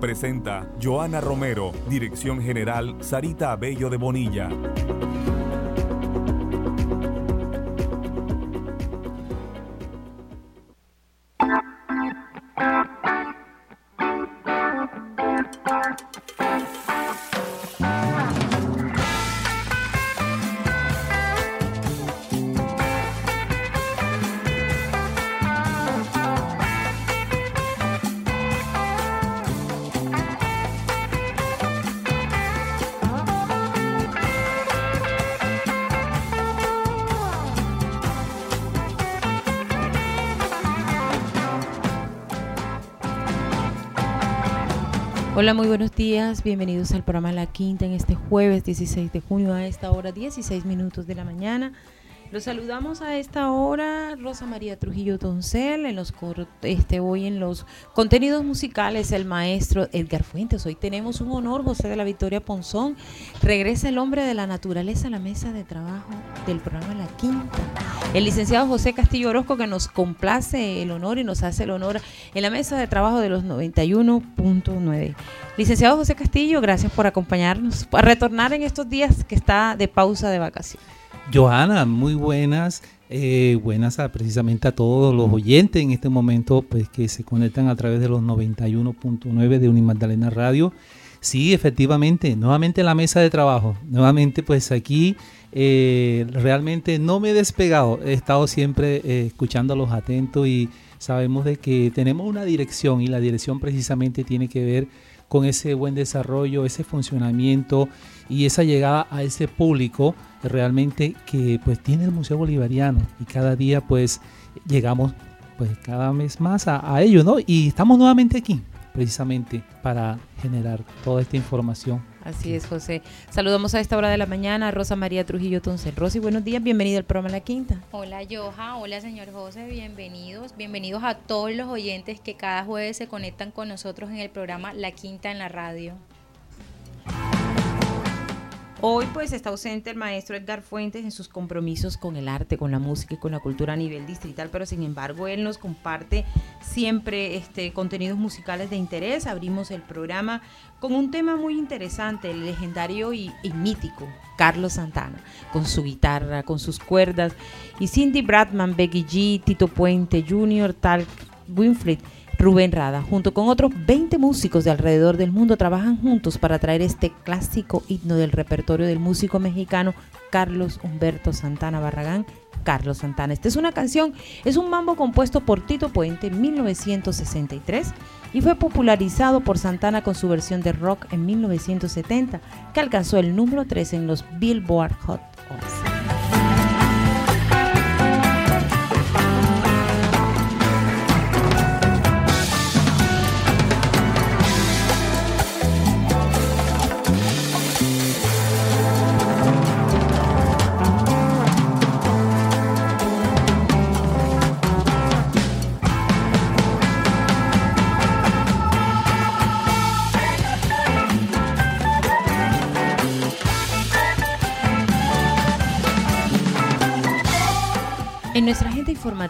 Presenta Joana Romero, Dirección General Sarita Abello de Bonilla. Hola, muy buenos días. Bienvenidos al programa La Quinta en este jueves 16 de junio a esta hora 16 minutos de la mañana. Los saludamos a esta hora Rosa María Trujillo Doncel, en los este hoy en los contenidos musicales el maestro Edgar Fuentes. Hoy tenemos un honor, José de la Victoria Ponzón. Regresa el hombre de la naturaleza a la mesa de trabajo del programa La Quinta. El licenciado José Castillo Orozco que nos complace el honor y nos hace el honor en la mesa de trabajo de los 91.9. Licenciado José Castillo, gracias por acompañarnos, a retornar en estos días que está de pausa de vacaciones. Johanna, muy buenas, eh, buenas a, precisamente a todos los oyentes en este momento pues que se conectan a través de los 91.9 de Unimagdalena Radio. Sí, efectivamente, nuevamente la mesa de trabajo, nuevamente pues aquí eh, realmente no me he despegado, he estado siempre eh, escuchándolos atentos y sabemos de que tenemos una dirección y la dirección precisamente tiene que ver con ese buen desarrollo, ese funcionamiento y esa llegada a ese público realmente que pues tiene el Museo Bolivariano y cada día pues llegamos pues cada vez más a, a ello, ¿no? Y estamos nuevamente aquí precisamente para generar toda esta información. Así es, José. Saludamos a esta hora de la mañana a Rosa María Trujillo Toncel. Rosy, buenos días, bienvenido al programa La Quinta. Hola, Joja. Hola, señor José. Bienvenidos. Bienvenidos a todos los oyentes que cada jueves se conectan con nosotros en el programa La Quinta en la radio. Hoy pues está ausente el maestro Edgar Fuentes en sus compromisos con el arte, con la música y con la cultura a nivel distrital, pero sin embargo él nos comparte siempre este, contenidos musicales de interés. Abrimos el programa con un tema muy interesante, el legendario y, mítico Carlos Santana, con su guitarra, con sus cuerdas, y Cindy Bradman, Becky G, Tito Puente Jr., Tal Winfrey Rubén Rada, junto con otros 20 músicos de alrededor del mundo, trabajan juntos para traer este clásico himno del repertorio del músico mexicano Carlos Humberto Santana Barragán. Carlos Santana. Esta es una canción, es un mambo compuesto por Tito Puente en 1963 y fue popularizado por Santana con su versión de rock en 1970, que alcanzó el número 3 en los Billboard Hot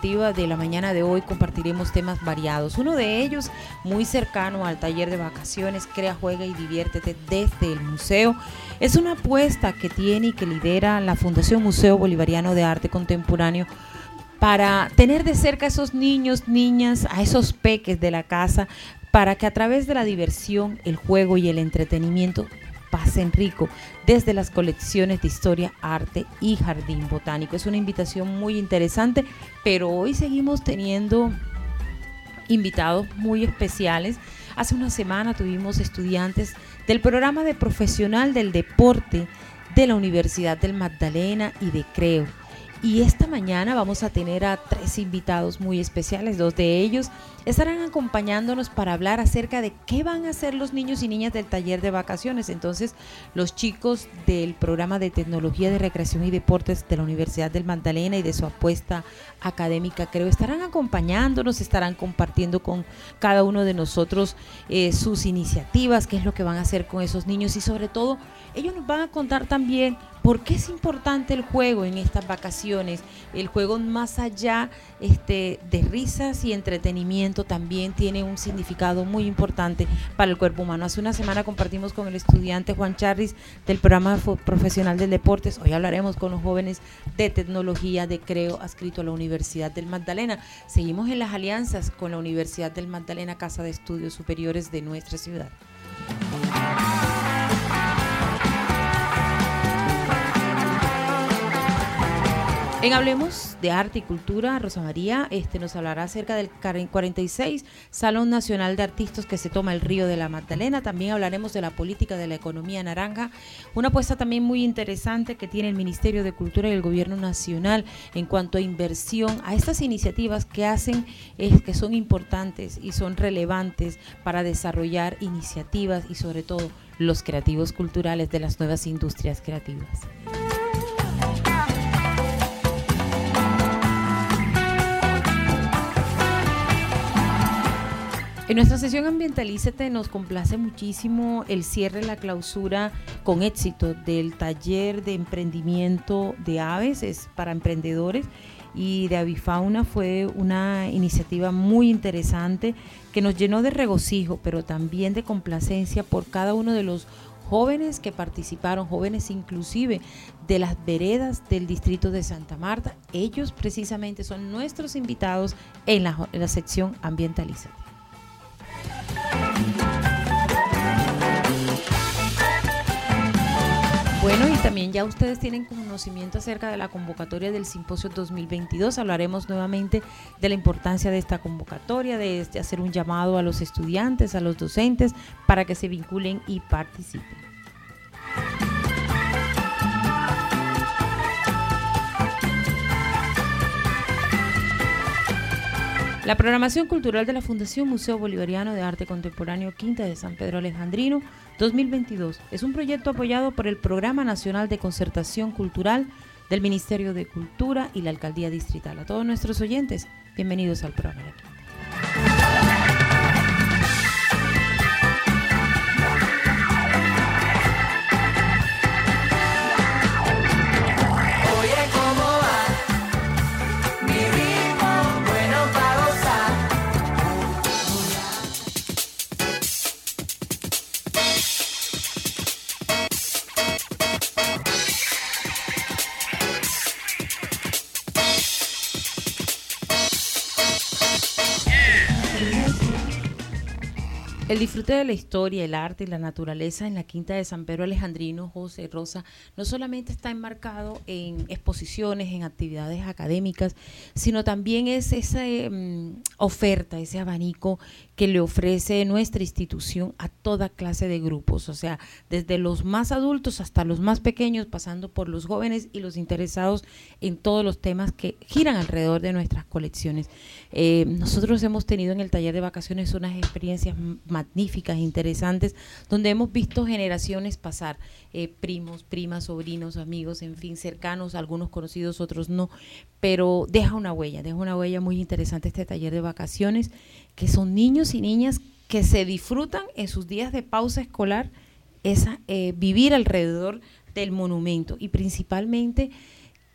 de la mañana de hoy compartiremos temas variados. Uno de ellos, muy cercano al taller de vacaciones, Crea, Juega y Diviértete desde el museo. Es una apuesta que tiene y que lidera la Fundación Museo Bolivariano de Arte Contemporáneo para tener de cerca a esos niños, niñas, a esos peques de la casa, para que a través de la diversión, el juego y el entretenimiento pasen rico desde las colecciones de historia, arte y jardín botánico. Es una invitación muy interesante, pero hoy seguimos teniendo invitados muy especiales. Hace una semana tuvimos estudiantes del programa de profesional del deporte de la Universidad del Magdalena y de Creo. Y esta mañana vamos a tener a tres invitados muy especiales. Dos de ellos estarán acompañándonos para hablar acerca de qué van a hacer los niños y niñas del taller de vacaciones. Entonces, los chicos del programa de tecnología de recreación y deportes de la Universidad del Magdalena y de su apuesta académica, creo, estarán acompañándonos, estarán compartiendo con cada uno de nosotros eh, sus iniciativas, qué es lo que van a hacer con esos niños y sobre todo, ellos nos van a contar también ¿Por qué es importante el juego en estas vacaciones? El juego más allá este, de risas y entretenimiento también tiene un significado muy importante para el cuerpo humano. Hace una semana compartimos con el estudiante Juan Charris del programa profesional del deportes. Hoy hablaremos con los jóvenes de tecnología de Creo adscrito a la Universidad del Magdalena. Seguimos en las alianzas con la Universidad del Magdalena, Casa de Estudios Superiores de nuestra ciudad. En Hablemos de Arte y Cultura, Rosa María este, nos hablará acerca del 46 Salón Nacional de Artistas que se toma el Río de la Magdalena. También hablaremos de la política de la economía naranja, una apuesta también muy interesante que tiene el Ministerio de Cultura y el Gobierno Nacional en cuanto a inversión a estas iniciativas que hacen, es que son importantes y son relevantes para desarrollar iniciativas y sobre todo los creativos culturales de las nuevas industrias creativas. En nuestra sesión Ambientalízate nos complace muchísimo el cierre, la clausura con éxito del taller de emprendimiento de aves, es para emprendedores y de avifauna fue una iniciativa muy interesante que nos llenó de regocijo, pero también de complacencia por cada uno de los jóvenes que participaron, jóvenes inclusive de las veredas del distrito de Santa Marta. Ellos precisamente son nuestros invitados en la, en la sección Ambientalízate. Bueno, y también ya ustedes tienen conocimiento acerca de la convocatoria del simposio 2022. Hablaremos nuevamente de la importancia de esta convocatoria, de, de hacer un llamado a los estudiantes, a los docentes, para que se vinculen y participen. La programación cultural de la Fundación Museo Bolivariano de Arte Contemporáneo Quinta de San Pedro Alejandrino 2022 es un proyecto apoyado por el Programa Nacional de Concertación Cultural del Ministerio de Cultura y la Alcaldía Distrital. A todos nuestros oyentes, bienvenidos al programa El disfrute de la historia, el arte y la naturaleza en la Quinta de San Pedro Alejandrino, José Rosa, no solamente está enmarcado en exposiciones, en actividades académicas, sino también es esa mm, oferta, ese abanico que le ofrece nuestra institución a toda clase de grupos, o sea, desde los más adultos hasta los más pequeños, pasando por los jóvenes y los interesados en todos los temas que giran alrededor de nuestras colecciones. Eh, nosotros hemos tenido en el taller de vacaciones unas experiencias magníficas, interesantes, donde hemos visto generaciones pasar, eh, primos, primas, sobrinos, amigos, en fin, cercanos, algunos conocidos, otros no, pero deja una huella, deja una huella muy interesante este taller de vacaciones, que son niños y niñas que se disfrutan en sus días de pausa escolar esa, eh, vivir alrededor del monumento y principalmente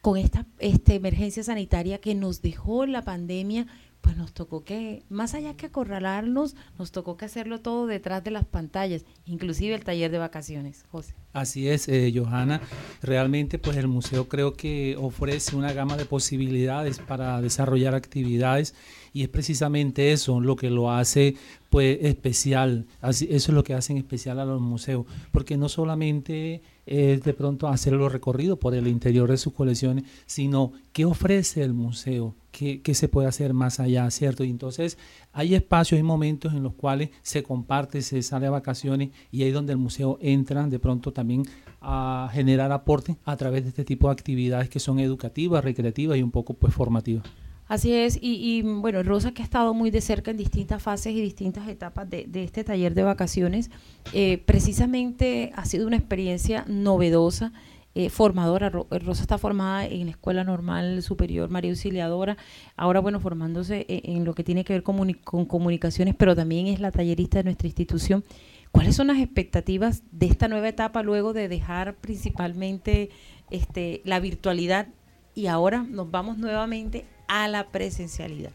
con esta, esta emergencia sanitaria que nos dejó la pandemia, pues nos tocó que, más allá que acorralarnos, nos tocó que hacerlo todo detrás de las pantallas, inclusive el taller de vacaciones, José. Así es, eh, Johanna. Realmente, pues el museo creo que ofrece una gama de posibilidades para desarrollar actividades y es precisamente eso lo que lo hace pues especial. Así, eso es lo que hacen especial a los museos, porque no solamente es de pronto hacer los recorridos por el interior de sus colecciones, sino qué ofrece el museo, qué, qué, se puede hacer más allá, ¿cierto? Y entonces hay espacios y momentos en los cuales se comparte, se sale a vacaciones y ahí donde el museo entra de pronto también a generar aporte a través de este tipo de actividades que son educativas, recreativas y un poco pues formativas. Así es, y, bueno, Rosa que ha estado muy de cerca en distintas fases y distintas etapas de, este taller de vacaciones, eh, precisamente ha sido una experiencia novedosa, eh, formadora. Rosa está formada en la Escuela Normal Superior María Auxiliadora, ahora bueno, formándose en, lo que tiene que ver con comunicaciones, pero también es la tallerista de nuestra institución. ¿Cuáles son las expectativas de esta nueva etapa luego de dejar principalmente este, la virtualidad y ahora nos vamos nuevamente a la presencialidad?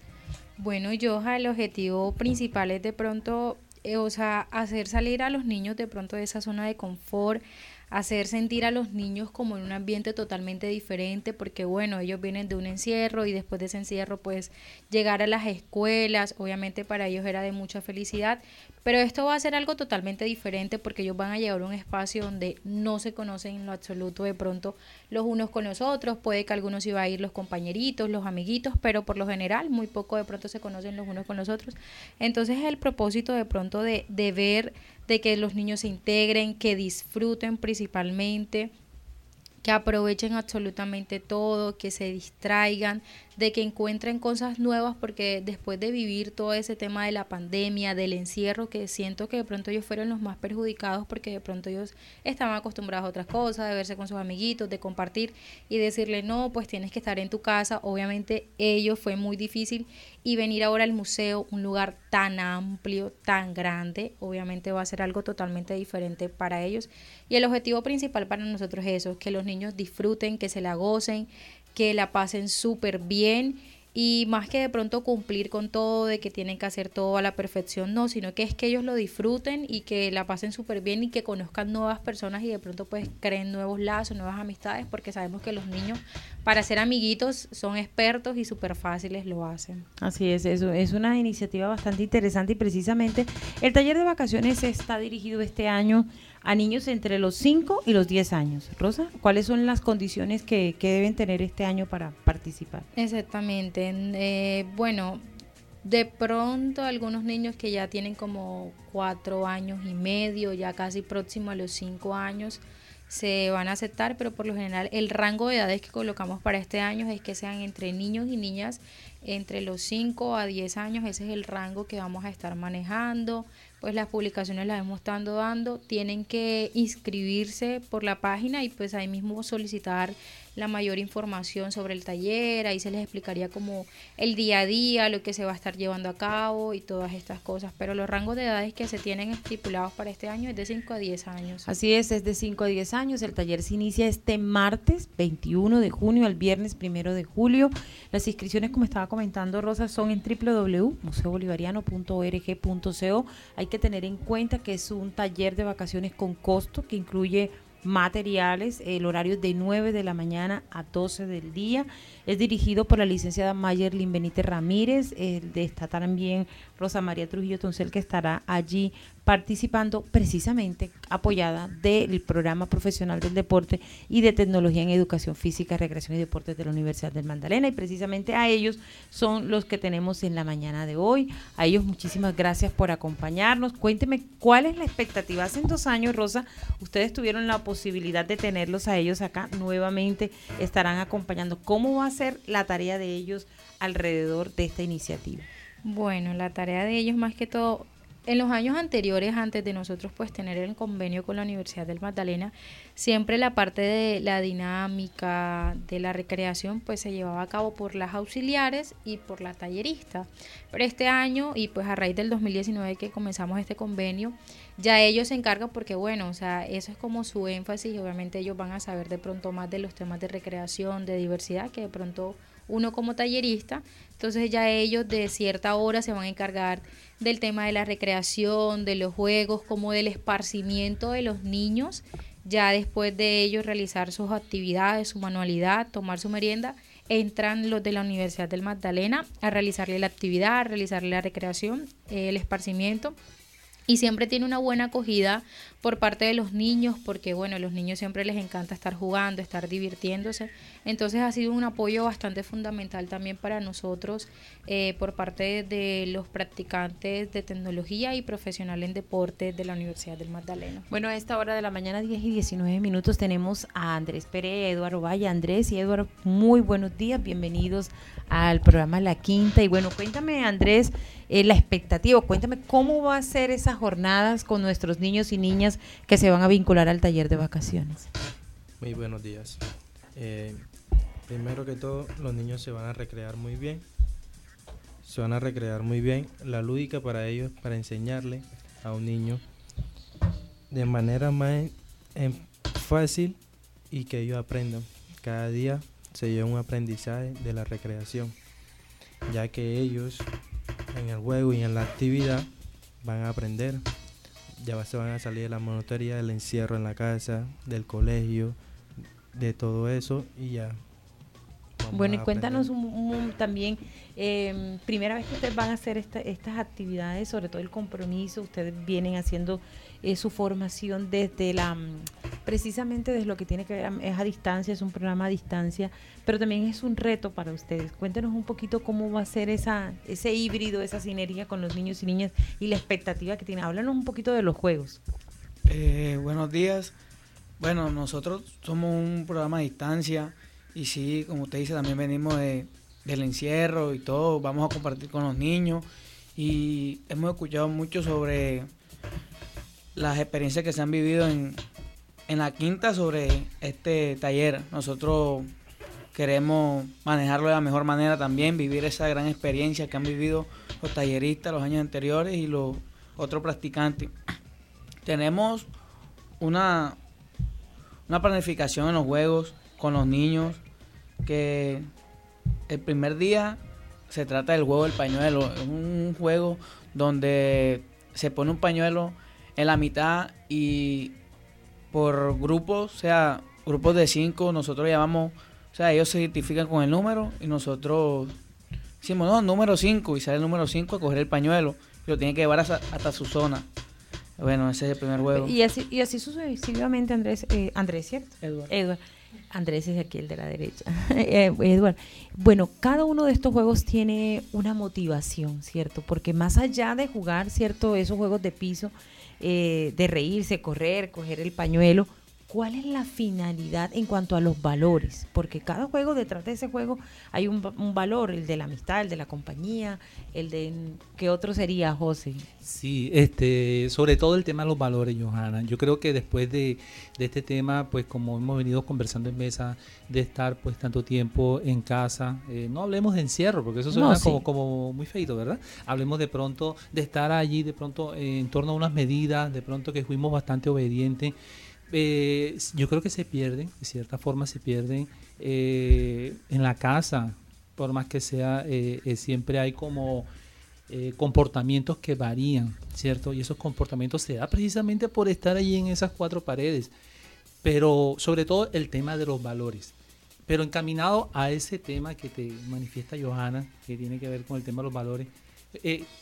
Bueno, yo el objetivo principal es de pronto, eh, o sea, hacer salir a los niños de pronto de esa zona de confort, hacer sentir a los niños como en un ambiente totalmente diferente, porque bueno, ellos vienen de un encierro y después de ese encierro pues llegar a las escuelas, obviamente para ellos era de mucha felicidad, pero esto va a ser algo totalmente diferente porque ellos van a llegar a un espacio donde no se conocen en lo absoluto de pronto los unos con los otros, puede que algunos iba a ir los compañeritos, los amiguitos, pero por lo general muy poco de pronto se conocen los unos con los otros. Entonces el propósito de pronto de, de ver, de que los niños se integren, que disfruten principalmente, que aprovechen absolutamente todo, que se distraigan, de que encuentren cosas nuevas, porque después de vivir todo ese tema de la pandemia, del encierro, que siento que de pronto ellos fueron los más perjudicados, porque de pronto ellos estaban acostumbrados a otras cosas, de verse con sus amiguitos, de compartir y decirle, no, pues tienes que estar en tu casa. Obviamente ellos fue muy difícil y venir ahora al museo, un lugar tan amplio, tan grande, obviamente va a ser algo totalmente diferente para ellos. Y el objetivo principal para nosotros es eso, que los niños disfruten, que se la gocen, que la pasen súper bien y más que de pronto cumplir con todo, de que tienen que hacer todo a la perfección, no, sino que es que ellos lo disfruten y que la pasen súper bien y que conozcan nuevas personas y de pronto pues creen nuevos lazos, nuevas amistades, porque sabemos que los niños para ser amiguitos son expertos y súper fáciles lo hacen. Así es, eso es una iniciativa bastante interesante y precisamente el taller de vacaciones está dirigido este año a niños entre los 5 y los 10 años. Rosa, ¿cuáles son las condiciones que, deben tener este año para participar? Exactamente. Eh, bueno, de pronto algunos niños que ya tienen como 4 años y medio, ya casi próximo a los 5 años, se van a aceptar, pero por lo general el rango de edades que colocamos para este año es que sean entre niños y niñas entre los 5 a 10 años, ese es el rango que vamos a estar manejando pues las publicaciones las hemos estado dando, tienen que inscribirse por la página y pues ahí mismo solicitar la mayor información sobre el taller, ahí se les explicaría como el día a día, lo que se va a estar llevando a cabo y todas estas cosas, pero los rangos de edades que se tienen estipulados para este año es de 5 a 10 años. Así es, es de 5 a 10 años, el taller se inicia este martes 21 de junio al viernes 1 de julio, las inscripciones como estaba comentando Rosa son en www.museobolivariano.org.co, hay que tener en cuenta que es un taller de vacaciones con costo que incluye materiales, el horario de 9 de la mañana a 12 del día. Es dirigido por la licenciada Mayerlin Benítez Ramírez, está también Rosa María Trujillo Toncel que estará allí participando precisamente apoyada del programa profesional del deporte y de tecnología en educación física, recreación y deportes de la Universidad del Magdalena y precisamente a ellos son los que tenemos en la mañana de hoy. A ellos muchísimas gracias por acompañarnos. Cuénteme cuál es la expectativa. Hace dos años, Rosa, ustedes tuvieron la posibilidad de tenerlos a ellos acá. Nuevamente estarán acompañando. ¿Cómo va a ser la tarea de ellos alrededor de esta iniciativa? Bueno, la tarea de ellos más que todo en los años anteriores, antes de nosotros pues tener el convenio con la Universidad del Magdalena, siempre la parte de la dinámica, de la recreación, pues se llevaba a cabo por las auxiliares y por la tallerista. Pero este año, y pues a raíz del 2019 que comenzamos este convenio, ya ellos se encargan porque bueno, o sea, eso es como su énfasis y obviamente ellos van a saber de pronto más de los temas de recreación, de diversidad, que de pronto uno como tallerista, entonces ya ellos de cierta hora se van a encargar del tema de la recreación, de los juegos, como del esparcimiento de los niños, ya después de ellos realizar sus actividades, su manualidad, tomar su merienda, entran los de la Universidad del Magdalena a realizarle la actividad, a realizarle la recreación, el esparcimiento y siempre tiene una buena acogida por parte de los niños, porque bueno, a los niños siempre les encanta estar jugando, estar divirtiéndose. Entonces ha sido un apoyo bastante fundamental también para nosotros eh, por parte de los practicantes de tecnología y profesional en deporte de la Universidad del Magdalena. Bueno, a esta hora de la mañana, 10 y 19 minutos, tenemos a Andrés Pérez, Eduardo Valle. Andrés y Eduardo, muy buenos días, bienvenidos al programa La Quinta. Y bueno, cuéntame, Andrés, eh, la expectativa, cuéntame cómo va a ser esas jornadas con nuestros niños y niñas que se van a vincular al taller de vacaciones. Muy buenos días. Eh, primero que todo, los niños se van a recrear muy bien. Se van a recrear muy bien. La lúdica para ellos, para enseñarle a un niño de manera más fácil y que ellos aprendan. Cada día se lleva un aprendizaje de la recreación, ya que ellos en el juego y en la actividad van a aprender. Ya se van a salir de la monotonía del encierro en la casa, del colegio, de todo eso y ya. Bueno, y cuéntanos un, también, eh, primera vez que ustedes van a hacer estas actividades, sobre todo el compromiso, ustedes vienen haciendo es su formación desde la, mm, precisamente desde lo que tiene que ver, es a distancia, es un programa a distancia, pero también es un reto para ustedes. Cuéntenos un poquito cómo va a ser esa, ese híbrido, esa sinergia con los niños y niñas y la expectativa que tienen. Háblanos un poquito de los juegos. Eh, buenos días. Bueno, nosotros somos un programa a distancia y sí, como usted dice, también venimos de, del encierro y todo, vamos a compartir con los niños y hemos escuchado mucho sobre las experiencias que se han vivido en, la quinta sobre este taller. Nosotros queremos manejarlo de la mejor manera también, vivir esa gran experiencia que han vivido los talleristas los años anteriores y los otros practicantes. Tenemos una, una planificación en los juegos con los niños que el primer día se trata del juego del pañuelo. Es un juego donde se pone un pañuelo en la mitad y por grupos, o sea, grupos de cinco, nosotros llamamos, o sea, ellos se identifican con el número y nosotros decimos, no, número 5 y sale el número 5 a coger el pañuelo y lo tiene que llevar hasta, su zona. Bueno, ese es el primer juego. Y así, y así sucesivamente, Andrés, eh, Andrés, ¿cierto? Edward. Andrés es aquí el de la derecha. Eh, Edward. Bueno, cada uno de estos juegos tiene una motivación, ¿cierto? Porque más allá de jugar, ¿cierto? Esos juegos de piso, eh, de reírse, correr, coger el pañuelo. ¿Cuál es la finalidad en cuanto a los valores? Porque cada juego, detrás de ese juego, hay un, valor, el de la amistad, el de la compañía, el de... ¿Qué otro sería, José? Sí, este, sobre todo el tema de los valores, Johanna. Yo creo que después de, este tema, pues como hemos venido conversando en mesa, de estar pues tanto tiempo en casa, eh, no hablemos de encierro, porque eso suena como, como muy feito, ¿verdad? Hablemos de pronto de estar allí, de pronto en torno a unas medidas, de pronto que fuimos bastante obedientes eh, yo creo que se pierden, de cierta forma se pierden eh, en la casa, por más que sea, eh, siempre hay como comportamientos que varían, ¿cierto? Y esos comportamientos se da precisamente por estar allí en esas cuatro paredes, pero sobre todo el tema de los valores. Pero encaminado a ese tema que te manifiesta Johanna, que tiene que ver con el tema de los valores,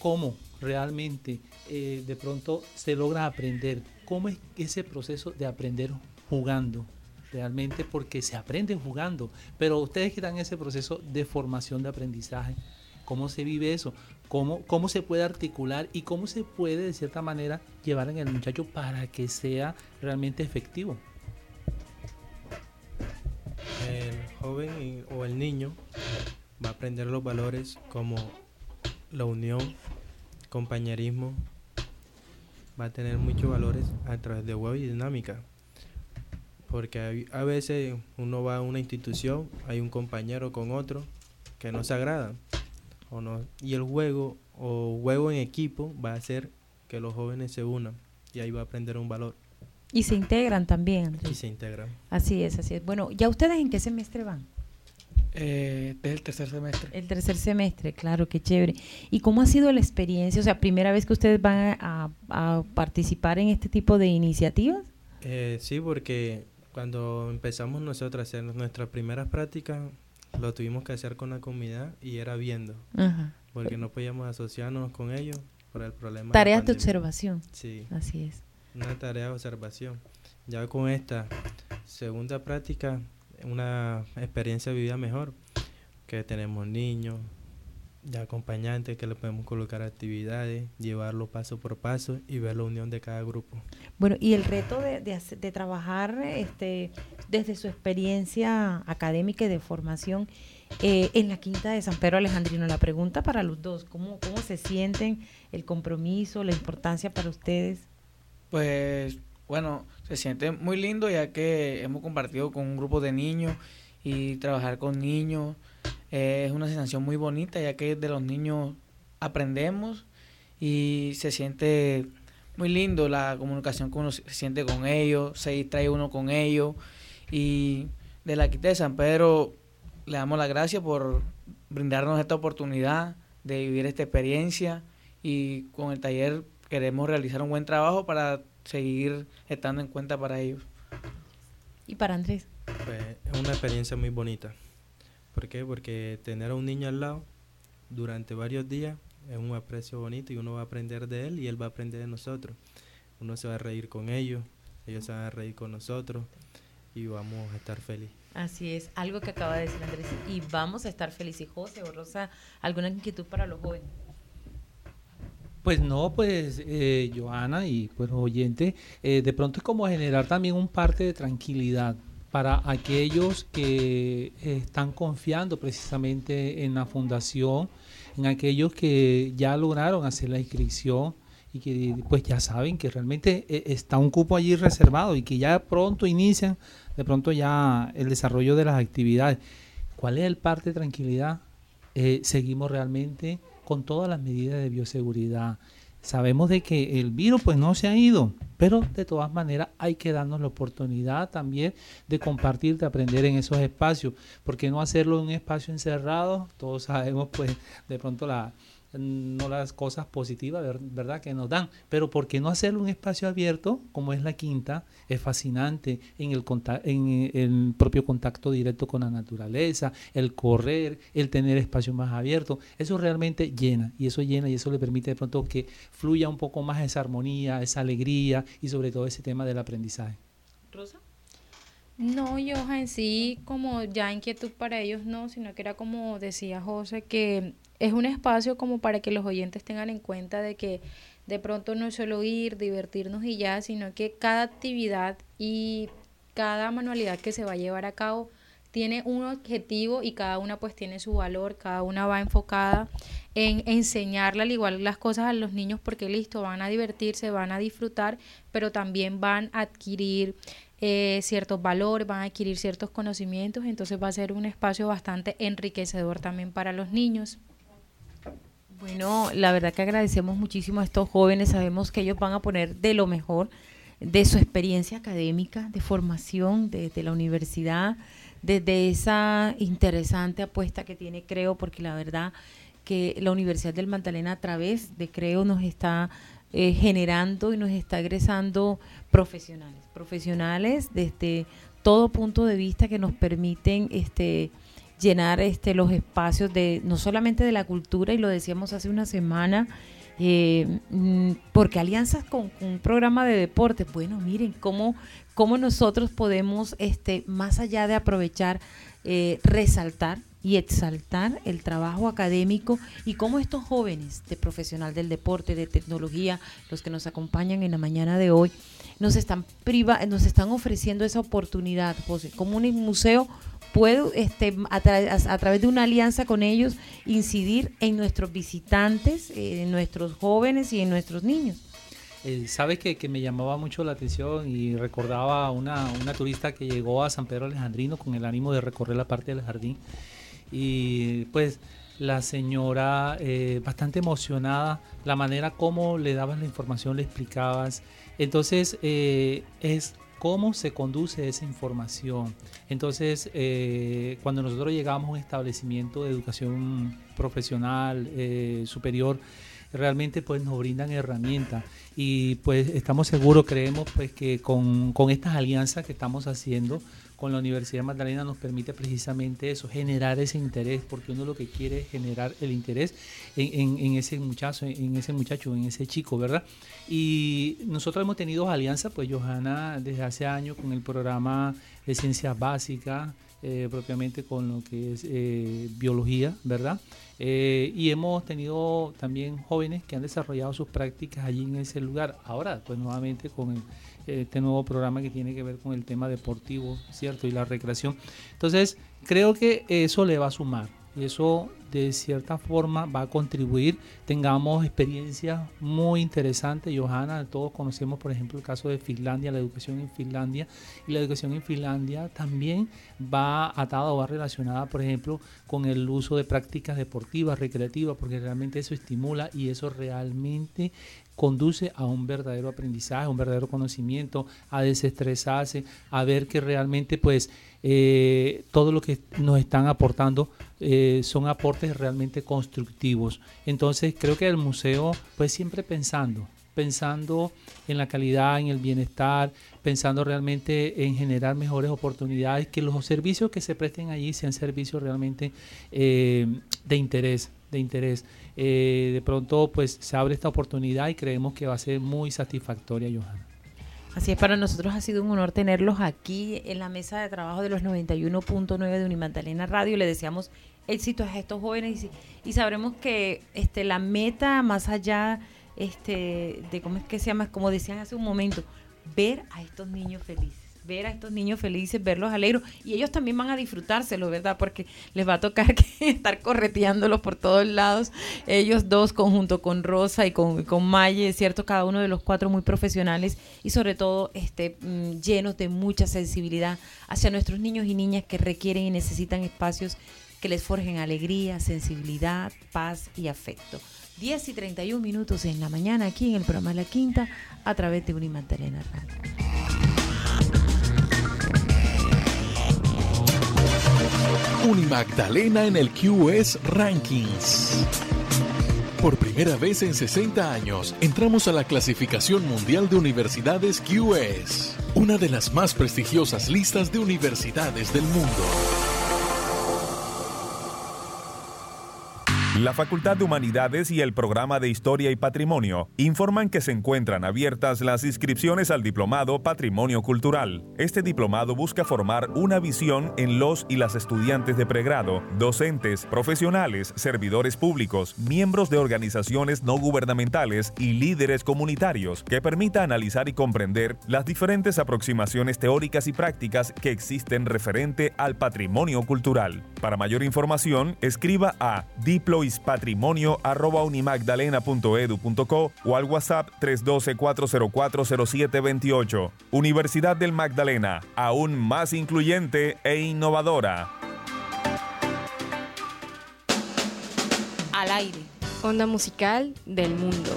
cómo realmente de pronto se logra aprender cómo es ese proceso de aprender jugando realmente porque se aprende jugando, pero ustedes que están en ese proceso de formación de aprendizaje, ¿cómo se vive eso? ¿Cómo, cómo se puede articular y cómo se puede de cierta manera llevar en el muchacho para que sea realmente efectivo? El joven o el niño va a aprender los valores como la unión, compañerismo, va a tener muchos valores a través de web y dinámica. Porque a veces uno va a una institución, hay un compañero con otro que no se agrada. O no, y el juego o juego en equipo va a hacer que los jóvenes se unan y ahí va a aprender un valor. Y se integran también. Y se integran. Así es, así es. Bueno, ¿ya ustedes en qué semestre van? Eh, el tercer semestre. El tercer semestre, claro, qué chévere. ¿Y cómo ha sido la experiencia? O sea, primera vez que ustedes van a, participar en este tipo de iniciativas. Eh, sí, porque cuando empezamos nosotros a hacer nuestras primeras prácticas, lo tuvimos que hacer con la comunidad y era viendo, porque no podíamos asociarnos con ellos por el problema. Tareas de, observación. Sí. Así es. Una tarea de observación. Ya con esta segunda práctica, una experiencia vivida mejor, que tenemos niños, de acompañantes que le podemos colocar actividades, llevarlo paso por paso y ver la unión de cada grupo. Bueno, y el reto de, de, trabajar este, desde su experiencia académica y de formación eh, en la Quinta de San Pedro Alejandrino, la pregunta para los dos, ¿cómo, ¿cómo se sienten, el compromiso, la importancia para ustedes? Pues bueno, se siente muy lindo ya que hemos compartido con un grupo de niños y trabajar con niños es una sensación muy bonita ya que de los niños aprendemos y se siente muy lindo la comunicación que uno se siente con ellos, se distrae uno con ellos. Y de la Quita de San Pedro le damos las gracias por brindarnos esta oportunidad de vivir esta experiencia y con el taller queremos realizar un buen trabajo para seguir estando en cuenta para ellos. ¿Y para Andrés? Pues, es una experiencia muy bonita. ¿Por qué? Porque tener a un niño al lado durante varios días es un aprecio bonito y uno va a aprender de él y él va a aprender de nosotros. Uno se va a reír con ellos, ellos se van a reír con nosotros y vamos a estar felices. Así es, algo que acaba de decir Andrés, y vamos a estar felices. José o Rosa, ¿alguna inquietud para los jóvenes? Pues no, pues eh, Joana y pues los oyentes, eh, de pronto es como generar también un parte de tranquilidad, para aquellos que están confiando precisamente en la fundación, en aquellos que ya lograron hacer la inscripción y que pues ya saben que realmente eh, está un cupo allí reservado y que ya pronto inician de pronto ya el desarrollo de las actividades. ¿Cuál es el parte de tranquilidad? Eh, seguimos realmente con todas las medidas de bioseguridad. Sabemos de que el virus pues no se ha ido, pero de todas maneras hay que darnos la oportunidad también de compartir, de aprender en esos espacios. ¿Por qué no hacerlo en un espacio encerrado? Todos sabemos pues de pronto la, no las cosas positivas, ¿verdad?, que nos dan. Pero ¿por qué no hacerlo un espacio abierto, como es la quinta? Es fascinante en el, en el propio contacto directo con la naturaleza, el correr, el tener espacios más abiertos. Eso realmente llena, y eso llena, y eso le permite de pronto que fluya un poco más esa armonía, esa alegría, y sobre todo ese tema del aprendizaje. Rosa. No, yo en sí, como ya inquietud para ellos no, sino que era como decía José, que es un espacio como para que los oyentes tengan en cuenta de que de pronto no es solo ir, divertirnos y ya, sino que cada actividad y cada manualidad que se va a llevar a cabo tiene un objetivo y cada una pues tiene su valor, cada una va enfocada en enseñarle al igual las cosas a los niños porque listo, van a divertirse, van a disfrutar, pero también van a adquirir eh, ciertos valores, van a adquirir ciertos conocimientos, entonces va a ser un espacio bastante enriquecedor también para los niños. Bueno, la verdad que agradecemos muchísimo a estos jóvenes, sabemos que ellos van a poner de lo mejor de su experiencia académica, de formación desde la universidad, desde esa interesante apuesta que tiene Creo, porque la verdad que la Universidad del Magdalena a través de Creo nos está eh, generando y nos está egresando profesionales, profesionales desde todo punto de vista que nos permiten este llenar este, los espacios de no solamente de la cultura, y lo decíamos hace una semana, eh, mm, porque alianzas con, un programa de deporte, bueno, miren cómo, cómo nosotros podemos, este, más allá de aprovechar, eh, resaltar y exaltar el trabajo académico y cómo estos jóvenes de profesional del deporte, de tecnología, los que nos acompañan en la mañana de hoy, nos están priva nos están ofreciendo esa oportunidad, José, como un museo puedo este, a, través de una alianza con ellos incidir en nuestros visitantes, en nuestros jóvenes y en nuestros niños. Eh, Sabes que, me llamaba mucho la atención y recordaba una, una turista que llegó a San Pedro Alejandrino con el ánimo de recorrer la parte del jardín y pues la señora eh, bastante emocionada, la manera como le dabas la información, le explicabas. Entonces eh, es cómo se conduce esa información. Entonces, eh, cuando nosotros llegamos a un establecimiento de educación profesional eh, superior, realmente pues nos brindan herramientas y pues estamos seguros, creemos pues que con, con estas alianzas que estamos haciendo, con la Universidad Magdalena nos permite precisamente eso, generar ese interés, porque uno lo que quiere es generar el interés en, ese muchacho, en ese muchacho, en ese chico, ¿verdad? Y nosotros hemos tenido alianza, pues Johanna, desde hace años con el programa de ciencias básicas, eh, propiamente con lo que es eh, biología, ¿verdad? Eh, y hemos tenido también jóvenes que han desarrollado sus prácticas allí en ese lugar. Ahora, pues nuevamente con este nuevo programa que tiene que ver con el tema deportivo, ¿cierto? Y la recreación. Entonces, creo que eso le va a sumar y eso de cierta forma va a contribuir, tengamos experiencias muy interesantes. Johanna, todos conocemos por ejemplo el caso de Finlandia, la educación en Finlandia, y la educación en Finlandia también va atada o va relacionada por ejemplo con el uso de prácticas deportivas, recreativas, porque realmente eso estimula y eso realmente conduce a un verdadero aprendizaje, a un verdadero conocimiento, a desestresarse, a ver que realmente pues eh, todo lo que nos están aportando eh, son aportes realmente constructivos. Entonces creo que el museo, pues siempre pensando, pensando en la calidad, en el bienestar, pensando realmente en generar mejores oportunidades, que los servicios que se presten allí sean servicios realmente eh, de interés, de interés. De pronto pues se abre esta oportunidad y creemos que va a ser muy satisfactoria, Johanna. Así es, para nosotros ha sido un honor tenerlos aquí en la mesa de trabajo de los 91.9 de Unimagdalena Radio. Le deseamos éxito a estos jóvenes y, sabremos que este, la meta más allá este, de cómo es que se llama, como decían hace un momento, ver a estos niños felices ver a estos niños felices, verlos alegros y ellos también van a disfrutárselo, ¿verdad? Porque les va a tocar estar correteándolos por todos lados. Ellos dos, conjunto con Rosa y con, con Maye, ¿cierto? Cada uno de los cuatro muy profesionales y sobre todo este, mm, llenos de mucha sensibilidad hacia nuestros niños y niñas que requieren y necesitan espacios que les forjen alegría, sensibilidad, paz y afecto. 10 y 31 minutos en la mañana aquí en el programa La Quinta a través de Unimagdalena Radio. Unimagdalena en el QS Rankings. Por primera vez en 60 años, entramos a la clasificación mundial de universidades QS, una de las más prestigiosas listas de universidades del mundo. La Facultad de Humanidades y el Programa de Historia y Patrimonio informan que se encuentran abiertas las inscripciones al Diplomado Patrimonio Cultural. Este diplomado busca formar una visión en los y las estudiantes de pregrado, docentes, profesionales, servidores públicos, miembros de organizaciones no gubernamentales y líderes comunitarios que permita analizar y comprender las diferentes aproximaciones teóricas y prácticas que existen referente al patrimonio cultural. Para mayor información, escriba a diplo patrimonio.unimagdalena.edu.co o al WhatsApp 312-404-0728. Universidad del Magdalena, aún más incluyente e innovadora. Al aire. Onda musical del mundo.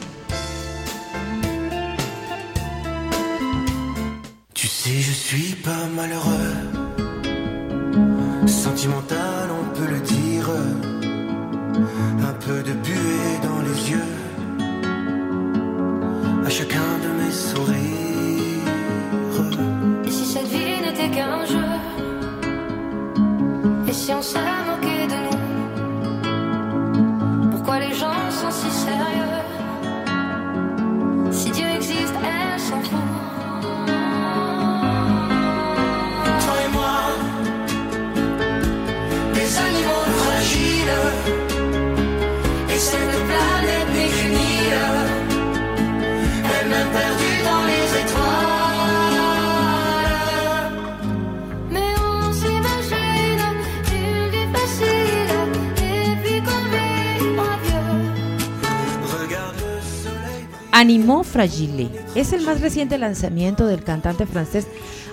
Tu sais, je suis pas malheureux. Sentimental, on peut. Un peu de buée dans les yeux, à chacun de mes sourires. Fragile es el más reciente lanzamiento del cantante francés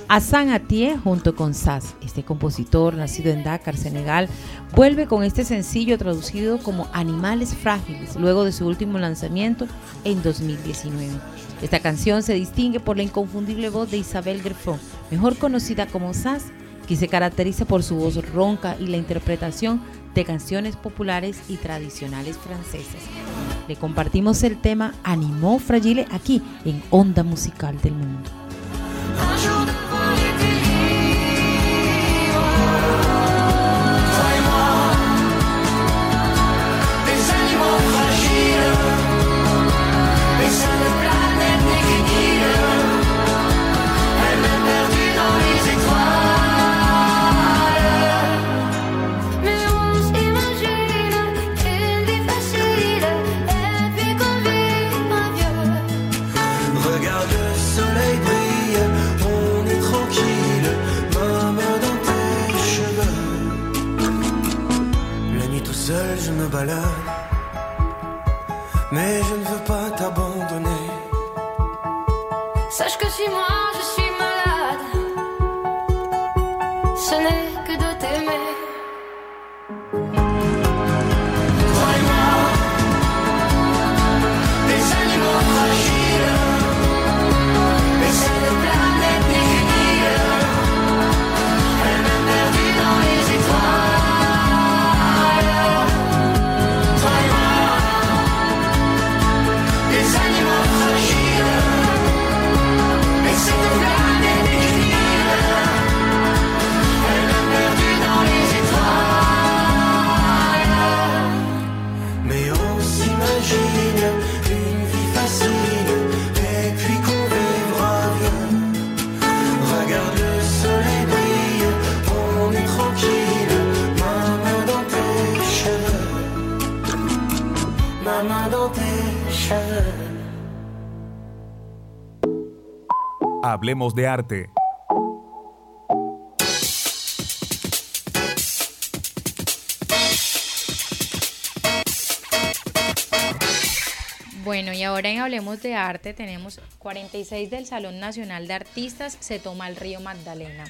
Hassan Atié junto con Sass. Este compositor, nacido en Dakar, Senegal, vuelve con este sencillo traducido como Animales Frágiles, luego de su último lanzamiento en 2019. Esta canción se distingue por la inconfundible voz de Isabel Greffon, mejor conocida como Sass, que se caracteriza por su voz ronca y la interpretación de canciones populares y tradicionales francesas. Le compartimos el tema Animó Fragile aquí en Onda Musical del Mundo. Hablemos de arte. Ahora en Hablemos de Arte tenemos 46 del Salón Nacional de Artistas se toma el río Magdalena.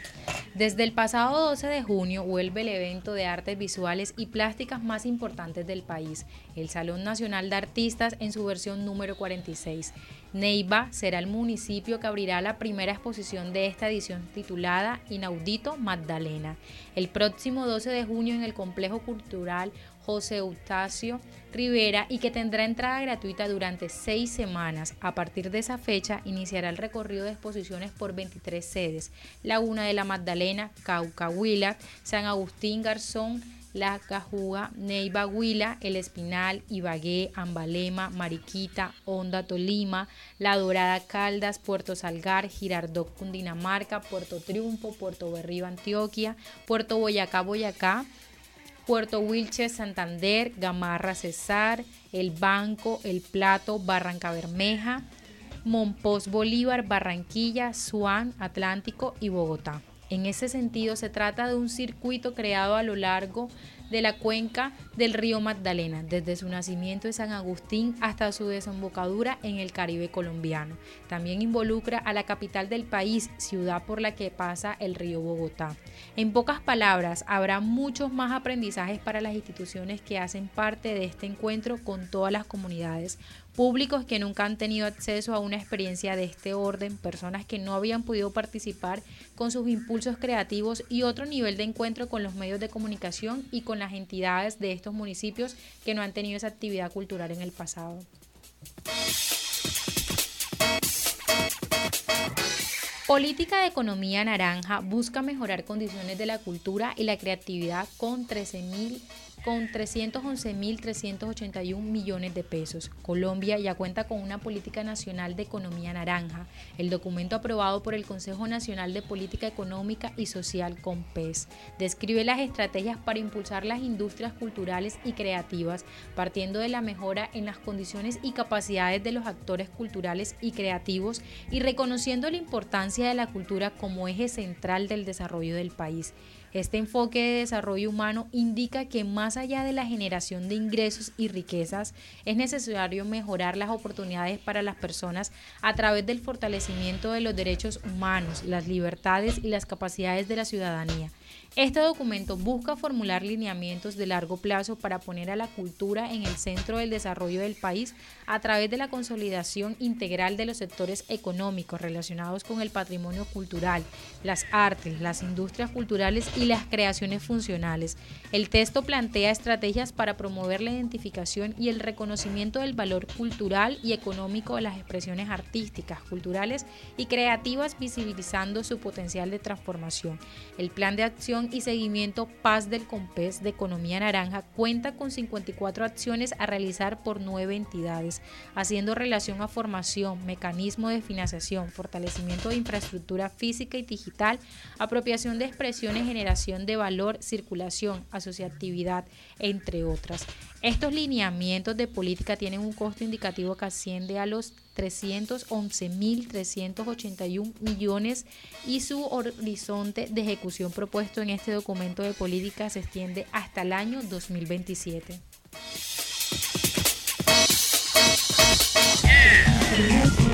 Desde el pasado 12 de junio vuelve el evento de artes visuales y plásticas más importantes del país, el Salón Nacional de Artistas en su versión número 46. Neiva será el municipio que abrirá la primera exposición de esta edición titulada Inaudito Magdalena. El próximo 12 de junio en el Complejo Cultural José Eustacio Rivera y que tendrá entrada gratuita durante seis semanas. A partir de esa fecha iniciará el recorrido de exposiciones por 23 sedes. Laguna de la Magdalena, Cauca, Huila, San Agustín, Garzón, La Cajuga, Neiva, Huila, El Espinal, Ibagué, Ambalema, Mariquita, Honda, Tolima, La Dorada, Caldas, Puerto Salgar, Girardot, Cundinamarca, Puerto Triunfo, Puerto Berrío, Antioquia, Puerto Boyacá, Boyacá, Puerto Wilches, Santander, Gamarra, Cesar, El Banco, El Plato, Barranca Bermeja, Monpós, Bolívar, Barranquilla, Suán, Atlántico y Bogotá. En ese sentido, se trata de un circuito creado a lo largo de la cuenca del río Magdalena, desde su nacimiento en San Agustín hasta su desembocadura en el Caribe colombiano. También involucra a la capital del país, ciudad por la que pasa el río Bogotá. En pocas palabras, habrá muchos más aprendizajes para las instituciones que hacen parte de este encuentro con todas las comunidades, públicos que nunca han tenido acceso a una experiencia de este orden, personas que no habían podido participar con sus impulsos creativos y otro nivel de encuentro con los medios de comunicación y con las entidades de estos municipios que no han tenido esa actividad cultural en el pasado. Política de Economía Naranja busca mejorar condiciones de la cultura y la creatividad con 13.000 con 311.381 millones de pesos. Colombia ya cuenta con una política nacional de economía naranja. El documento aprobado por el Consejo Nacional de Política Económica y Social COMPES describe las estrategias para impulsar las industrias culturales y creativas, partiendo de la mejora en las condiciones y capacidades de los actores culturales y creativos y reconociendo la importancia de la cultura como eje central del desarrollo del país. Este enfoque de desarrollo humano indica que más allá de la generación de ingresos y riquezas, es necesario mejorar las oportunidades para las personas a través del fortalecimiento de los derechos humanos, las libertades y las capacidades de la ciudadanía. Este documento busca formular lineamientos de largo plazo para poner a la cultura en el centro del desarrollo del país a través de la consolidación integral de los sectores económicos relacionados con el patrimonio cultural, las artes, las industrias culturales y las creaciones funcionales. El texto plantea estrategias para promover la identificación y el reconocimiento del valor cultural y económico de las expresiones artísticas, culturales y creativas, visibilizando su potencial de transformación. El plan de acción y seguimiento Paz del COMPES de Economía Naranja cuenta con 54 acciones a realizar por nueve entidades, haciendo relación a formación, mecanismo de financiación, fortalecimiento de infraestructura física y digital, apropiación de expresiones, generación de valor, circulación, asociatividad, entre otras. Estos lineamientos de política tienen un costo indicativo que asciende a los 311.381 millones y su horizonte de ejecución propuesto en este documento de política se extiende hasta el año 2027. Al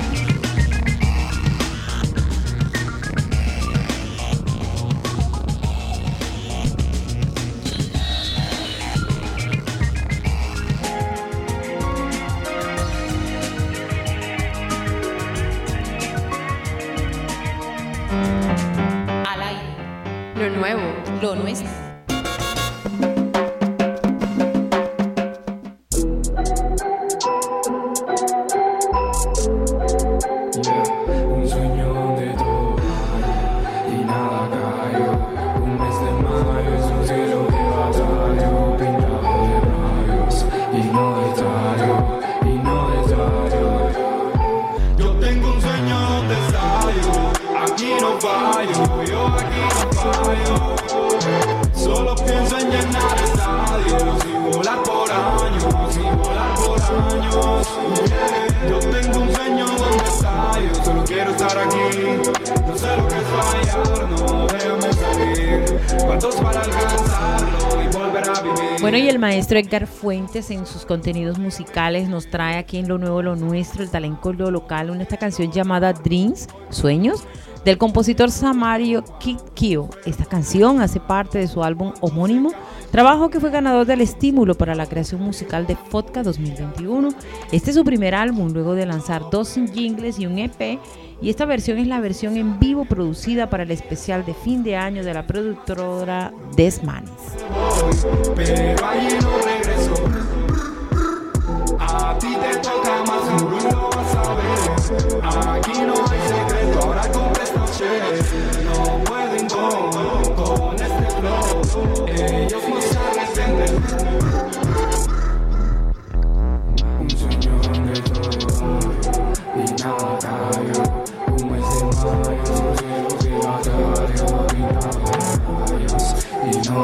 y el maestro Edgar Fuentes en sus contenidos musicales nos trae aquí en Lo Nuevo, Lo Nuestro, el talento lo local, una esta canción llamada Dreams, Sueños, del compositor Samario Kikio. Esta canción hace parte de su álbum homónimo, trabajo que fue ganador del estímulo para la creación musical de Vodka 2021. Este es su primer álbum luego de lanzar dos jingles y un EP. Y esta versión es la versión en vivo producida para el especial de fin de año de la productora Desmanes. Pero allí no regreso. A ti Yo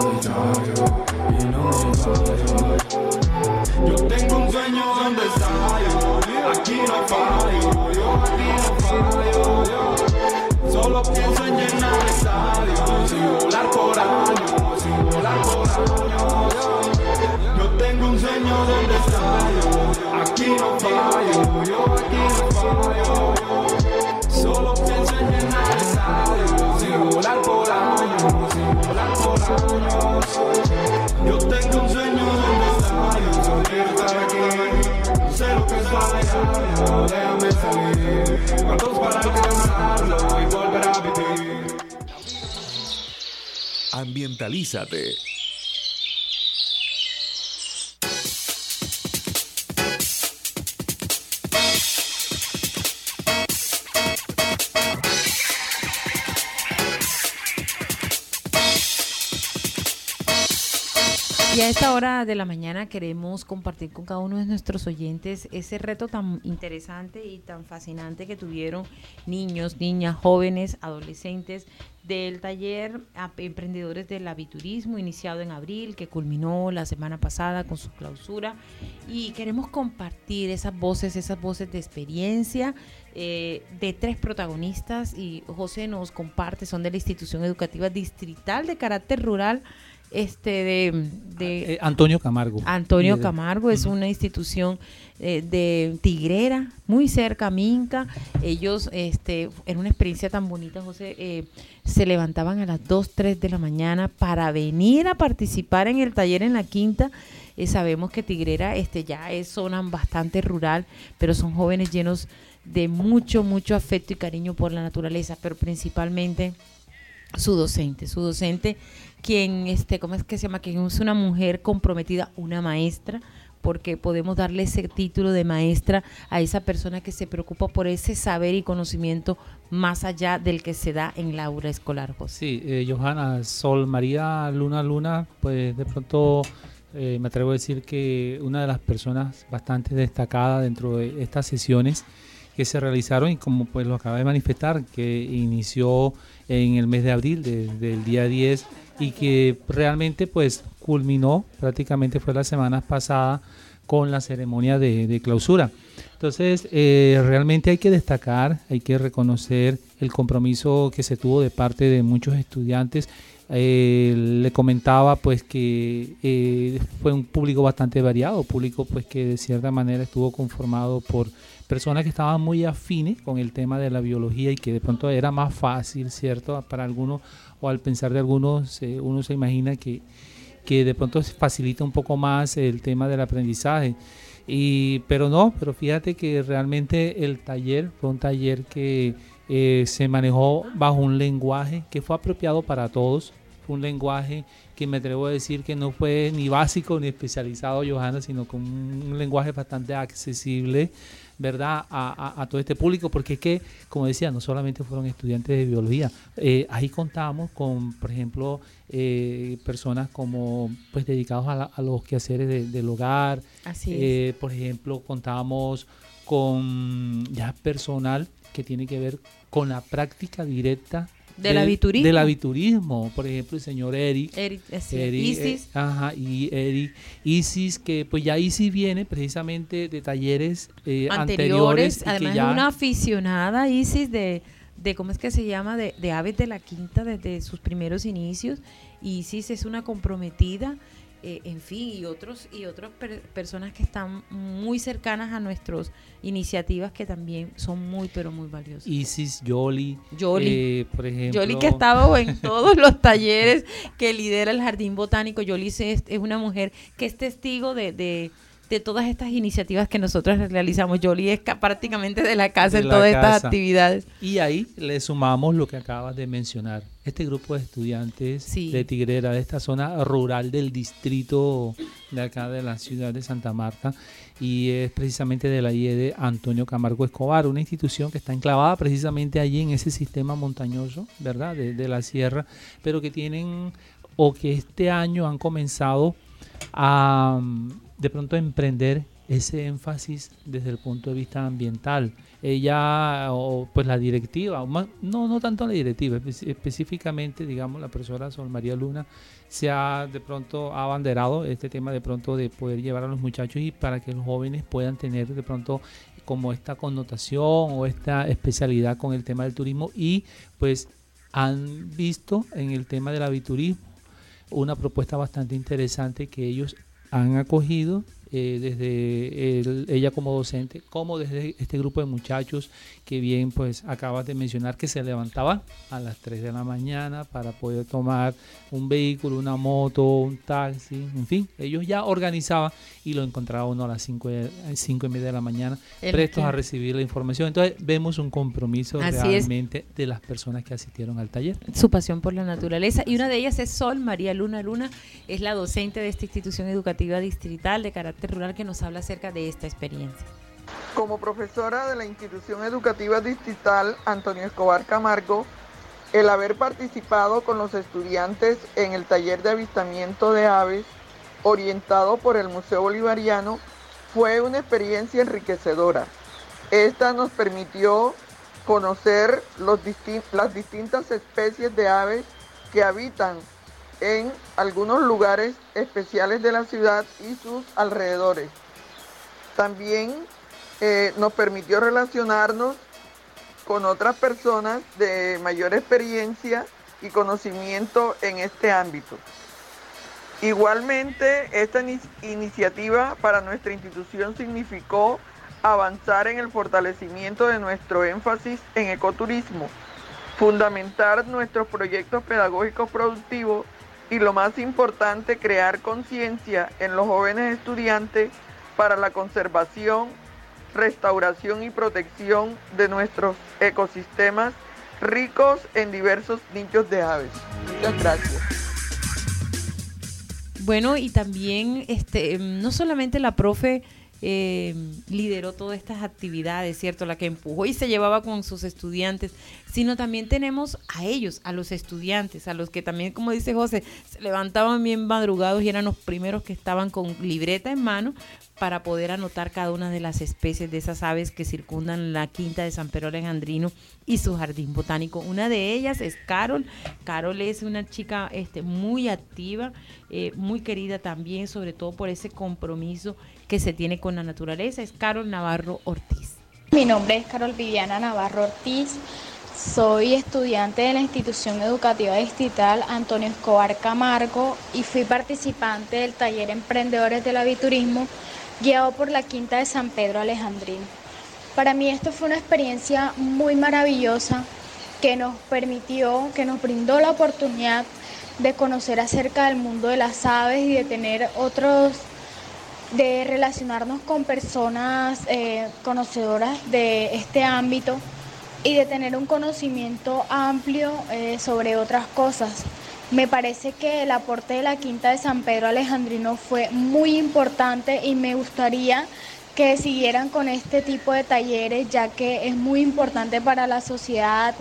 tengo un sueño donde estallo, aquí no fallo, yo aquí no fallo. yo. Solo pienso en llenar estadios y volar por años, y volar por años. Yo tengo un sueño donde estallo, aquí no fallo, yo aquí no fallo. yo. Solo pienso en llenar por años, y volar por. Yo tengo un sueño donde estallo, solo quiero estar aquí. Sé lo que es fallar, déjame salir. ¿Cuántos para alcanzarlo y volver a vivir? Ambientalízate. Y a esta hora de la mañana queremos compartir con cada uno de nuestros oyentes ese reto tan interesante y tan fascinante que tuvieron niños, niñas, jóvenes, adolescentes del taller Emprendedores del Aviturismo iniciado en abril, que culminó la semana pasada con su clausura. Y queremos compartir esas voces, esas voces de experiencia eh, de tres protagonistas. Y José nos comparte, son de la institución educativa distrital de carácter rural este de, de Eh, Antonio Camargo. Antonio. Camargo es una institución eh, de Tigrera, muy cerca a Minca. Ellos, este, en una experiencia tan bonita, José, eh, se levantaban a las 2, 3 de la mañana para venir a participar en el taller en la quinta. Eh, sabemos que Tigrera este, ya es zona bastante rural, pero son jóvenes llenos de mucho, mucho afecto y cariño por la naturaleza, pero principalmente su docente, su docente, quien, este, ¿cómo es que se llama? Quien es una mujer comprometida, una maestra, porque podemos darle ese título de maestra a esa persona que se preocupa por ese saber y conocimiento más allá del que se da en la aula escolar. Sí, eh, Johanna, Sol María Luna Luna, pues de pronto eh, me atrevo a decir que una de las personas bastante destacadas dentro de estas sesiones que se realizaron y como pues lo acaba de manifestar, que inició en el mes de abril, desde el día 10 y que realmente pues culminó, prácticamente fue la semana pasada con la ceremonia de, clausura. Entonces, eh, realmente hay que destacar, hay que reconocer el compromiso que se tuvo de parte de muchos estudiantes. Eh, le comentaba pues que eh, fue un público bastante variado, público pues que de cierta manera estuvo conformado por personas que estaban muy afines con el tema de la biología y que de pronto era más fácil, ¿cierto? Para algunos o al pensar de algunos, eh, uno se imagina que, que de pronto se facilita un poco más el tema del aprendizaje. Y, pero no, pero fíjate que realmente el taller fue un taller que eh, se manejó bajo un lenguaje que fue apropiado para todos, fue un lenguaje que me atrevo a decir que no fue ni básico ni especializado, Johanna, sino con un lenguaje bastante accesible, ¿verdad? A, a- a todo este público, porque es que, como decía, no solamente fueron estudiantes de biología, eh, ahí contamos con, por ejemplo, eh, personas como, pues, dedicados a, la- a los quehaceres de- del hogar, Así es. eh, por ejemplo, contábamos con ya personal que tiene que ver con la práctica directa Del aviturismo. Del aviturismo. Por ejemplo, el señor Eric. Eric, es. Eric, Isis. eh, ajá, y Eric. Isis, que pues ya Isis viene precisamente de talleres eh, anteriores, además ya- es una aficionada Isis de, de cómo es que se llama de, de aves de la quinta desde sus primeros inicios Isis es una comprometida eh, en fin y otros y otras per- personas que están muy cercanas a nuestras iniciativas que también son muy pero muy valiosas Isis, Yoli. Yoli. eh, por ejemplo. Yoli que ha estado en todos los talleres que lidera el Jardín Botánico. Yoli es, es una mujer que es testigo de, de, de todas estas iniciativas que nosotros realizamos. Yoli es ca- prácticamente de la casa de en la todas estas actividades. Y ahí le sumamos lo que acabas de mencionar. Este grupo de estudiantes Sí. de Tigrera, de esta zona rural del distrito de acá de la ciudad de Santa Marta, y es precisamente de la IED Antonio Camargo Escobar, una institución que está enclavada precisamente allí en ese sistema montañoso, ¿verdad? De, de la sierra, pero que tienen o que este año han comenzado a de pronto emprender ese énfasis desde el punto de vista ambiental. Ella, o pues la directiva, más- no, no tanto la directiva, espe- específicamente, digamos, la profesora Sol María Luna, se ha de pronto abanderado este tema de pronto de poder llevar a los muchachos y para que los jóvenes puedan tener de pronto como esta connotación o esta especialidad con el tema del turismo y pues han visto en el tema del aviturismo una propuesta bastante interesante que ellos han acogido eh, desde el- ella como docente, como desde este grupo de muchachos que bien pues acabas de mencionar que se levantaban a las 3 de la mañana para poder tomar un vehículo, una moto, un taxi, en fin, ellos ya organizaban y lo encontraba uno a las 5 cinco y media de la mañana El prestos a recibir la información. Entonces vemos un compromiso Así es. realmente de las personas que asistieron al taller. Su pasión por la naturaleza. Y una de ellas es Sol María Luna Luna, es la docente de esta institución educativa distrital de carácter rural que nos habla acerca de esta experiencia. Como profesora de la institución educativa distrital Antonio Escobar Camargo, el haber participado con los estudiantes en el taller de avistamiento de aves orientado por el Museo Bolivariano fue una experiencia enriquecedora. Esta nos permitió conocer las distintas especies de aves que habitan en algunos lugares especiales de la ciudad y sus alrededores. También eh, nos permitió relacionarnos con otras personas de mayor experiencia y conocimiento en este ámbito. Igualmente, esta ini- iniciativa para nuestra institución significó avanzar en el fortalecimiento de nuestro énfasis en ecoturismo, fundamentar nuestros proyectos pedagógicos productivos y lo más importante, crear conciencia en los jóvenes estudiantes para la conservación, restauración y protección de nuestros ecosistemas ricos en diversos nichos de aves. Muchas gracias. Bueno, y también este, no solamente la profe eh, lideró todas estas actividades, ¿cierto? La que empujó y se llevaba con sus estudiantes, sino también tenemos a ellos, a los estudiantes, a los que también, como dice José, se levantaban bien madrugados y eran los primeros que estaban con libreta en mano para poder anotar cada una de las especies de esas aves que circundan la quinta de San Pedro Alejandrino y su jardín botánico. Una de ellas es Carol. Carol es una chica este, muy activa, eh, muy querida también, sobre todo por ese compromiso que se tiene con la naturaleza. Es Carol Navarro Ortiz. Mi nombre es Carol Viviana Navarro Ortiz. Soy estudiante de la institución educativa distrital Antonio Escobar Camargo y fui participante del taller Emprendedores del Aviturismo guiado por la Quinta de San Pedro Alejandrino. Para mí esto fue una experiencia muy maravillosa que nos permitió, que nos brindó la oportunidad de conocer acerca del mundo de las aves y de tener otros, de relacionarnos con personas eh, conocedoras de este ámbito y de tener un conocimiento amplio eh, sobre otras cosas. Me parece que el aporte de la Quinta de San Pedro Alejandrino fue muy importante y me gustaría que siguieran con este tipo de talleres ya que es muy importante para la sociedad,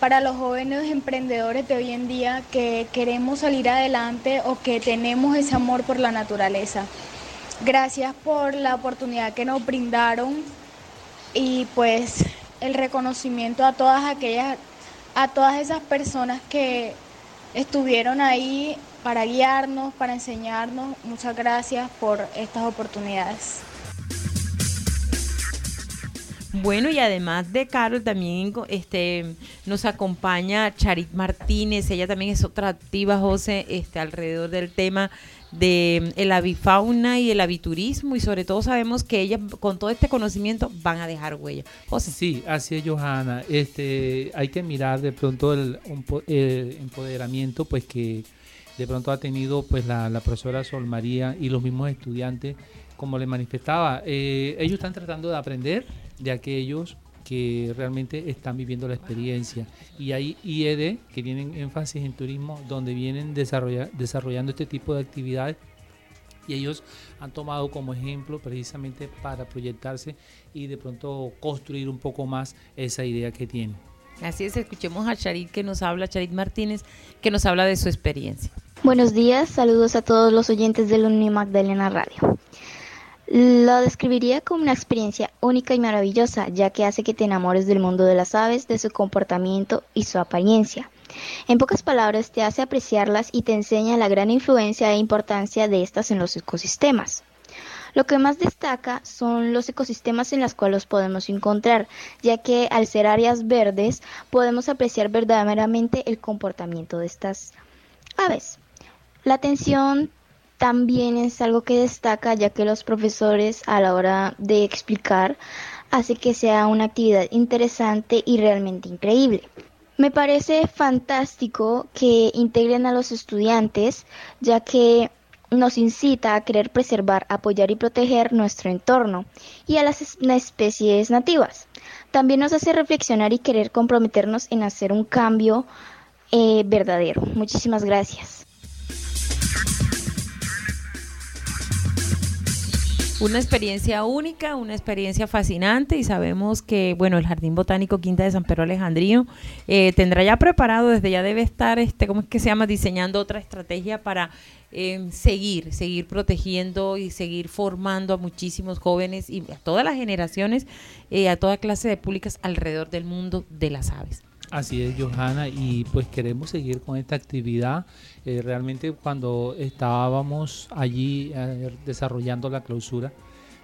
para los jóvenes emprendedores de hoy en día que queremos salir adelante o que tenemos ese amor por la naturaleza. Gracias por la oportunidad que nos brindaron y pues el reconocimiento a todas aquellas, a todas esas personas que estuvieron ahí para guiarnos, para enseñarnos. Muchas gracias por estas oportunidades. Bueno, y además de Carol, también este, nos acompaña Charit Martínez. Ella también es otra activa, José, este, alrededor del tema de el avifauna y el aviturismo y sobre todo sabemos que ellas con todo este conocimiento van a dejar huella. José. Sí, así es, Johanna. Este, hay que mirar de pronto el, empoderamiento pues que de pronto ha tenido pues la profesora Sol María y los mismos estudiantes, como le manifestaba, eh, ellos están tratando de aprender de aquellos que realmente están viviendo la experiencia. Y hay IED que tienen énfasis en turismo, donde vienen desarrolla- desarrollando este tipo de actividades y ellos han tomado como ejemplo precisamente para proyectarse y de pronto construir un poco más esa idea que tienen. Así es, escuchemos a Charit que nos habla, Charit Martínez, que nos habla de su experiencia. Buenos días, saludos a todos los oyentes del Uni Magdalena Radio. Lo describiría como una experiencia única y maravillosa, ya que hace que te enamores del mundo de las aves, de su comportamiento y su apariencia. En pocas palabras, te hace apreciarlas y te enseña la gran influencia e importancia de estas en los ecosistemas. Lo que más destaca son los ecosistemas en los cuales los podemos encontrar, ya que al ser áreas verdes podemos apreciar verdaderamente el comportamiento de estas aves. La atención también es algo que destaca ya que los profesores a la hora de explicar hace que sea una actividad interesante y realmente increíble. Me parece fantástico que integren a los estudiantes ya que nos incita a querer preservar, apoyar y proteger nuestro entorno y a las es- especies nativas. También nos hace reflexionar y querer comprometernos en hacer un cambio eh, verdadero. Muchísimas gracias. Una experiencia única, una experiencia fascinante y sabemos que, bueno, el Jardín Botánico Quinta de San Pedro Alejandrino eh, tendrá ya preparado, desde ya debe estar, este, ¿cómo es que se llama? Diseñando otra estrategia para eh, seguir, seguir protegiendo y seguir formando a muchísimos jóvenes y a todas las generaciones, eh, a toda clase de públicas alrededor del mundo de las aves. Así es, Johanna, y pues queremos seguir con esta actividad. Eh, realmente cuando estábamos allí eh, desarrollando la clausura,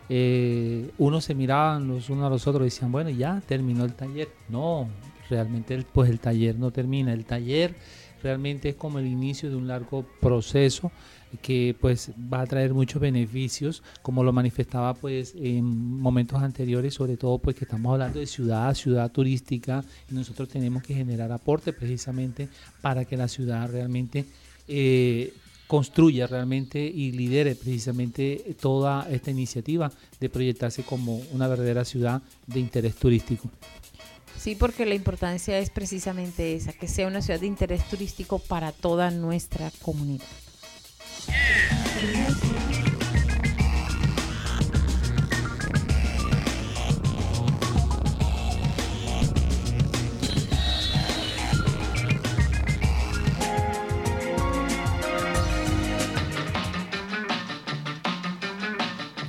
eh, unos se miraban los unos a los otros y decían, bueno, ya terminó el taller. No, realmente pues el taller no termina. El taller realmente es como el inicio de un largo proceso que pues va a traer muchos beneficios como lo manifestaba pues en momentos anteriores sobre todo pues que estamos hablando de ciudad ciudad turística y nosotros tenemos que generar aporte precisamente para que la ciudad realmente eh, construya realmente y lidere precisamente toda esta iniciativa de proyectarse como una verdadera ciudad de interés turístico. Sí, porque la importancia es precisamente esa, que sea una ciudad de interés turístico para toda nuestra comunidad.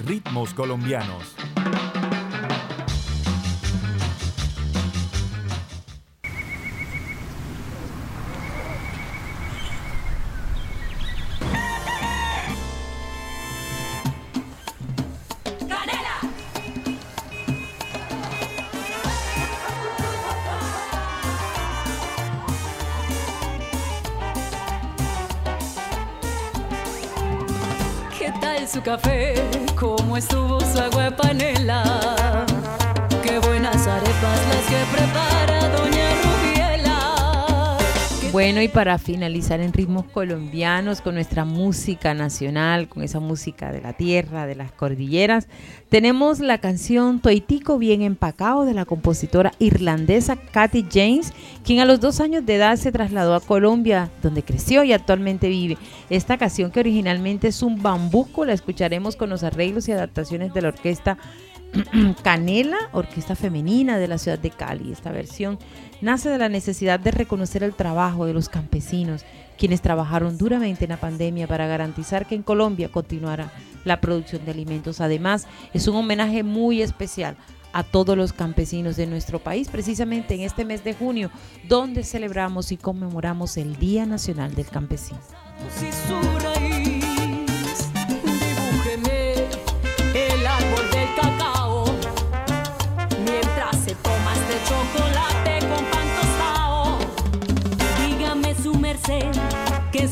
Ritmos colombianos. Café? Y para finalizar en ritmos colombianos, con nuestra música nacional, con esa música de la tierra, de las cordilleras, tenemos la canción Toitico Bien Empacado de la compositora irlandesa Kathy James, quien a los dos años de edad se trasladó a Colombia, donde creció y actualmente vive. Esta canción, que originalmente es un bambuco, la escucharemos con los arreglos y adaptaciones de la orquesta Canela, orquesta femenina de la ciudad de Cali. Esta versión nace de la necesidad de reconocer el trabajo de los campesinos, quienes trabajaron duramente en la pandemia para garantizar que en Colombia continuara la producción de alimentos. Además, es un homenaje muy especial a todos los campesinos de nuestro país, precisamente en este mes de junio, donde celebramos y conmemoramos el Día Nacional del Campesino.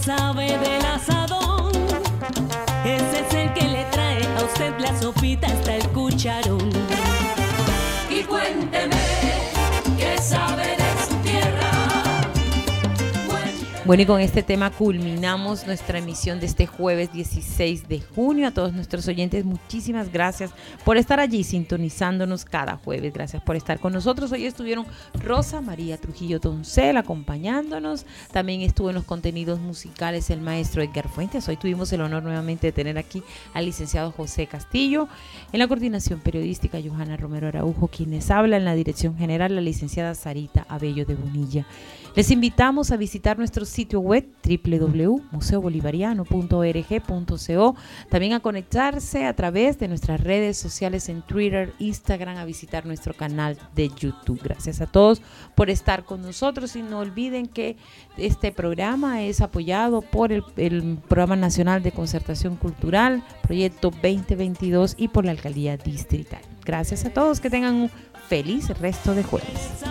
Sabe del asadón. Ese es el que le trae a usted la sopita hasta el cucharón. Bueno, y con este tema culminamos nuestra emisión de este jueves 16 de junio. A todos nuestros oyentes, muchísimas gracias por estar allí sintonizándonos cada jueves. Gracias por estar con nosotros. Hoy estuvieron Rosa María Trujillo Toncel acompañándonos. También estuvo en los contenidos musicales el maestro Edgar Fuentes. Hoy tuvimos el honor nuevamente de tener aquí al licenciado José Castillo. En la coordinación periodística, Johanna Romero Araujo, quienes habla en la dirección general, la licenciada Sarita Abello de Bonilla. Les invitamos a visitar nuestro sitio web www.museobolivariano.org.co, también a conectarse a través de nuestras redes sociales en Twitter, Instagram, a visitar nuestro canal de YouTube. Gracias a todos por estar con nosotros y no olviden que este programa es apoyado por el, el Programa Nacional de Concertación Cultural, Proyecto 2022 y por la Alcaldía Distrital. Gracias a todos, que tengan un feliz resto de jueves.